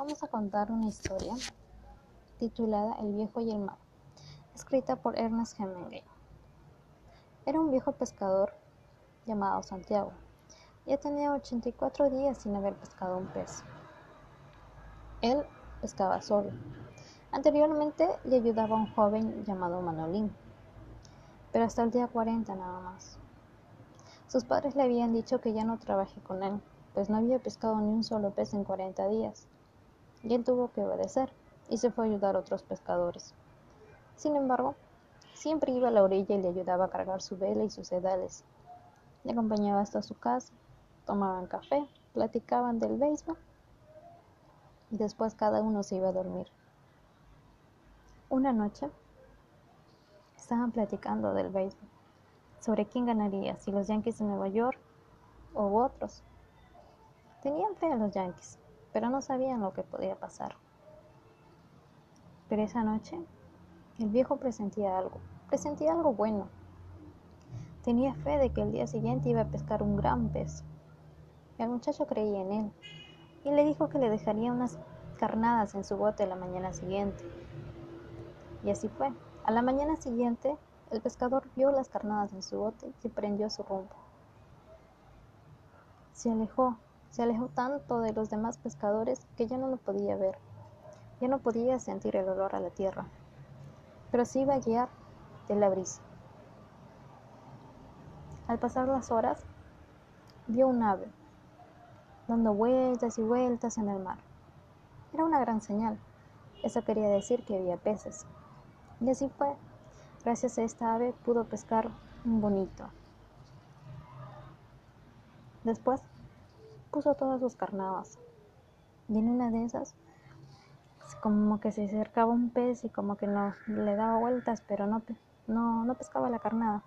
vamos a contar una historia titulada El viejo y el mar, escrita por Ernest Hemingway. Era un viejo pescador llamado Santiago. Ya tenía 84 días sin haber pescado un pez. Él pescaba solo. Anteriormente le ayudaba un joven llamado Manolín, pero hasta el día 40 nada más. Sus padres le habían dicho que ya no trabaje con él, pues no había pescado ni un solo pez en 40 días. Y él tuvo que obedecer y se fue a ayudar a otros pescadores. Sin embargo, siempre iba a la orilla y le ayudaba a cargar su vela y sus sedales. Le acompañaba hasta su casa, tomaban café, platicaban del béisbol y después cada uno se iba a dormir. Una noche estaban platicando del béisbol, sobre quién ganaría, si los Yankees de Nueva York o otros. Tenían fe en los Yankees, pero no sabían lo que podía pasar. Pero esa noche, el viejo presentía algo, presentía algo bueno. Tenía fe de que el día siguiente iba a pescar un gran pez. El muchacho creía en él y le dijo que le dejaría unas carnadas en su bote la mañana siguiente. Y así fue. A la mañana siguiente, el pescador vio las carnadas en su bote y prendió su rumbo. Se alejó se alejó tanto de los demás pescadores que ya no lo podía ver. Ya no podía sentir el olor a la tierra, pero sí iba a guiar de la brisa. Al pasar las horas, vio un ave dando vueltas y vueltas en el mar. Era una gran señal. Eso quería decir que había peces. Y así fue. Gracias a esta ave pudo pescar un bonito. Después puso todas sus carnadas. Y en una de esas, como que se acercaba un pez y como que no le daba vueltas, pero no, no, no pescaba la carnada.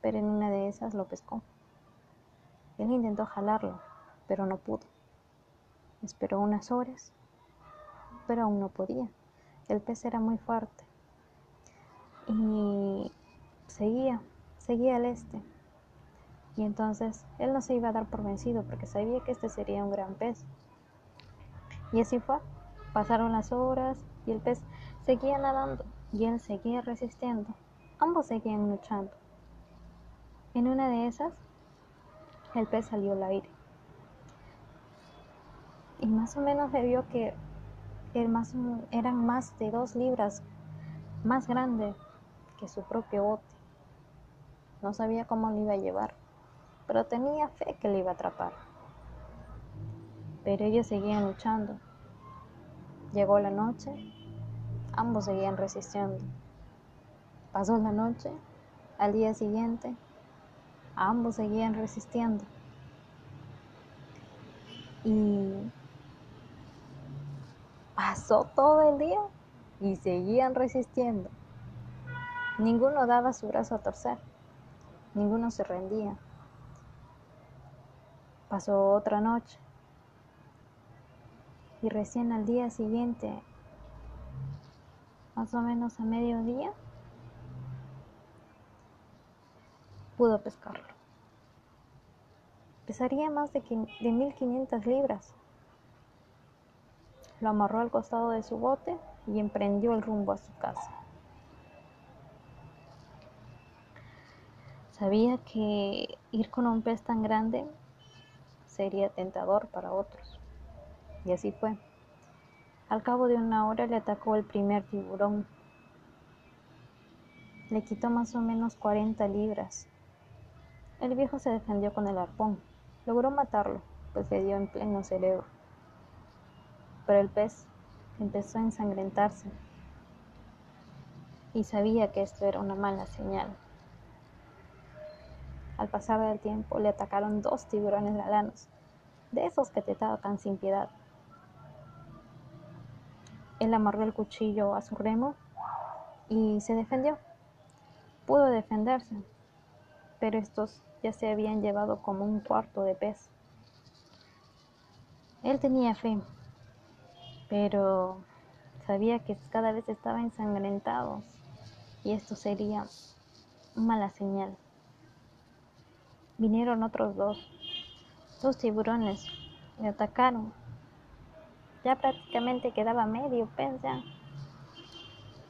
Pero en una de esas lo pescó. Él intentó jalarlo, pero no pudo. Esperó unas horas, pero aún no podía. El pez era muy fuerte. Y seguía, seguía al este. Y entonces él no se iba a dar por vencido porque sabía que este sería un gran pez. Y así fue. Pasaron las horas y el pez seguía nadando y él seguía resistiendo. Ambos seguían luchando. En una de esas, el pez salió al aire. Y más o menos le vio que eran más de dos libras más grande que su propio bote. No sabía cómo lo iba a llevar pero tenía fe que le iba a atrapar. Pero ellos seguían luchando. Llegó la noche, ambos seguían resistiendo. Pasó la noche, al día siguiente, ambos seguían resistiendo. Y pasó todo el día y seguían resistiendo. Ninguno daba su brazo a torcer, ninguno se rendía. Pasó otra noche y recién al día siguiente, más o menos a mediodía, pudo pescarlo. Pesaría más de, de 1500 libras. Lo amarró al costado de su bote y emprendió el rumbo a su casa. Sabía que ir con un pez tan grande sería tentador para otros. Y así fue. Al cabo de una hora le atacó el primer tiburón. Le quitó más o menos 40 libras. El viejo se defendió con el arpón. Logró matarlo, pues le dio en pleno cerebro. Pero el pez empezó a ensangrentarse y sabía que esto era una mala señal. Al pasar del tiempo le atacaron dos tiburones galanos, de esos que te atacan sin piedad. Él amarró el cuchillo a su remo y se defendió. Pudo defenderse, pero estos ya se habían llevado como un cuarto de pez. Él tenía fe, pero sabía que cada vez estaba ensangrentado y esto sería mala señal vinieron otros dos. Dos tiburones le atacaron, Ya prácticamente quedaba medio pez ya.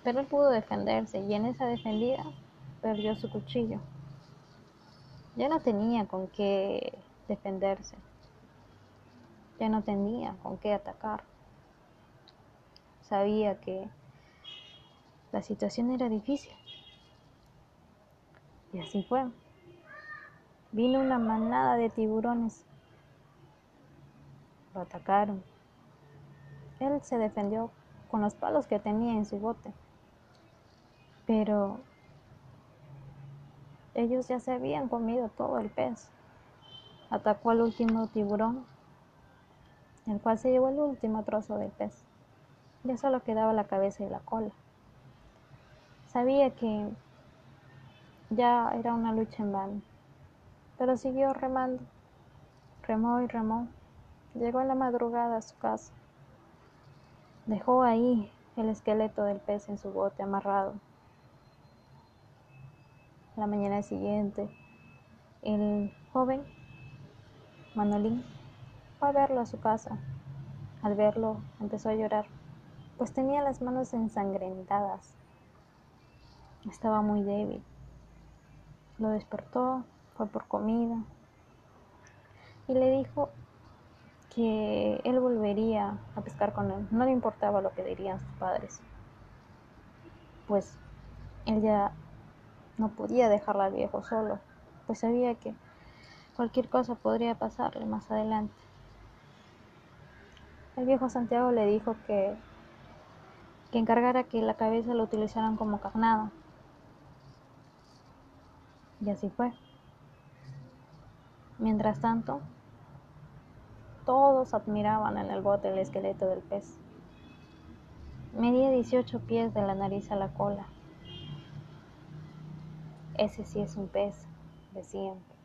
Pero él pudo defenderse y en esa defendida perdió su cuchillo. Ya no tenía con qué defenderse. Ya no tenía con qué atacar. Sabía que la situación era difícil. Y así fue. Vino una manada de tiburones. Lo atacaron. Él se defendió con los palos que tenía en su bote. Pero ellos ya se habían comido todo el pez. Atacó al último tiburón, el cual se llevó el último trozo del pez. Ya solo quedaba la cabeza y la cola. Sabía que ya era una lucha en vano, pero siguió remando. Remó y remó. Llegó en la madrugada a su casa. Dejó ahí el esqueleto del pez en su bote amarrado. La mañana siguiente, el joven Manolín fue a verlo a su casa. Al verlo, empezó a llorar, pues tenía las manos ensangrentadas. Estaba muy débil. Lo despertó, fue por comida y le dijo que él volvería a pescar con él. No le importaba lo que dirían sus padres. Pues él ya no podía dejarla al viejo solo, pues sabía que cualquier cosa podría pasarle más adelante. El viejo Santiago le dijo que, que encargara que la cabeza lo utilizaran como carnada. Y así fue. Mientras tanto, todos admiraban en el bote el esqueleto del pez. Medía 18 pies de la nariz a la cola ese sí es un pez, decían.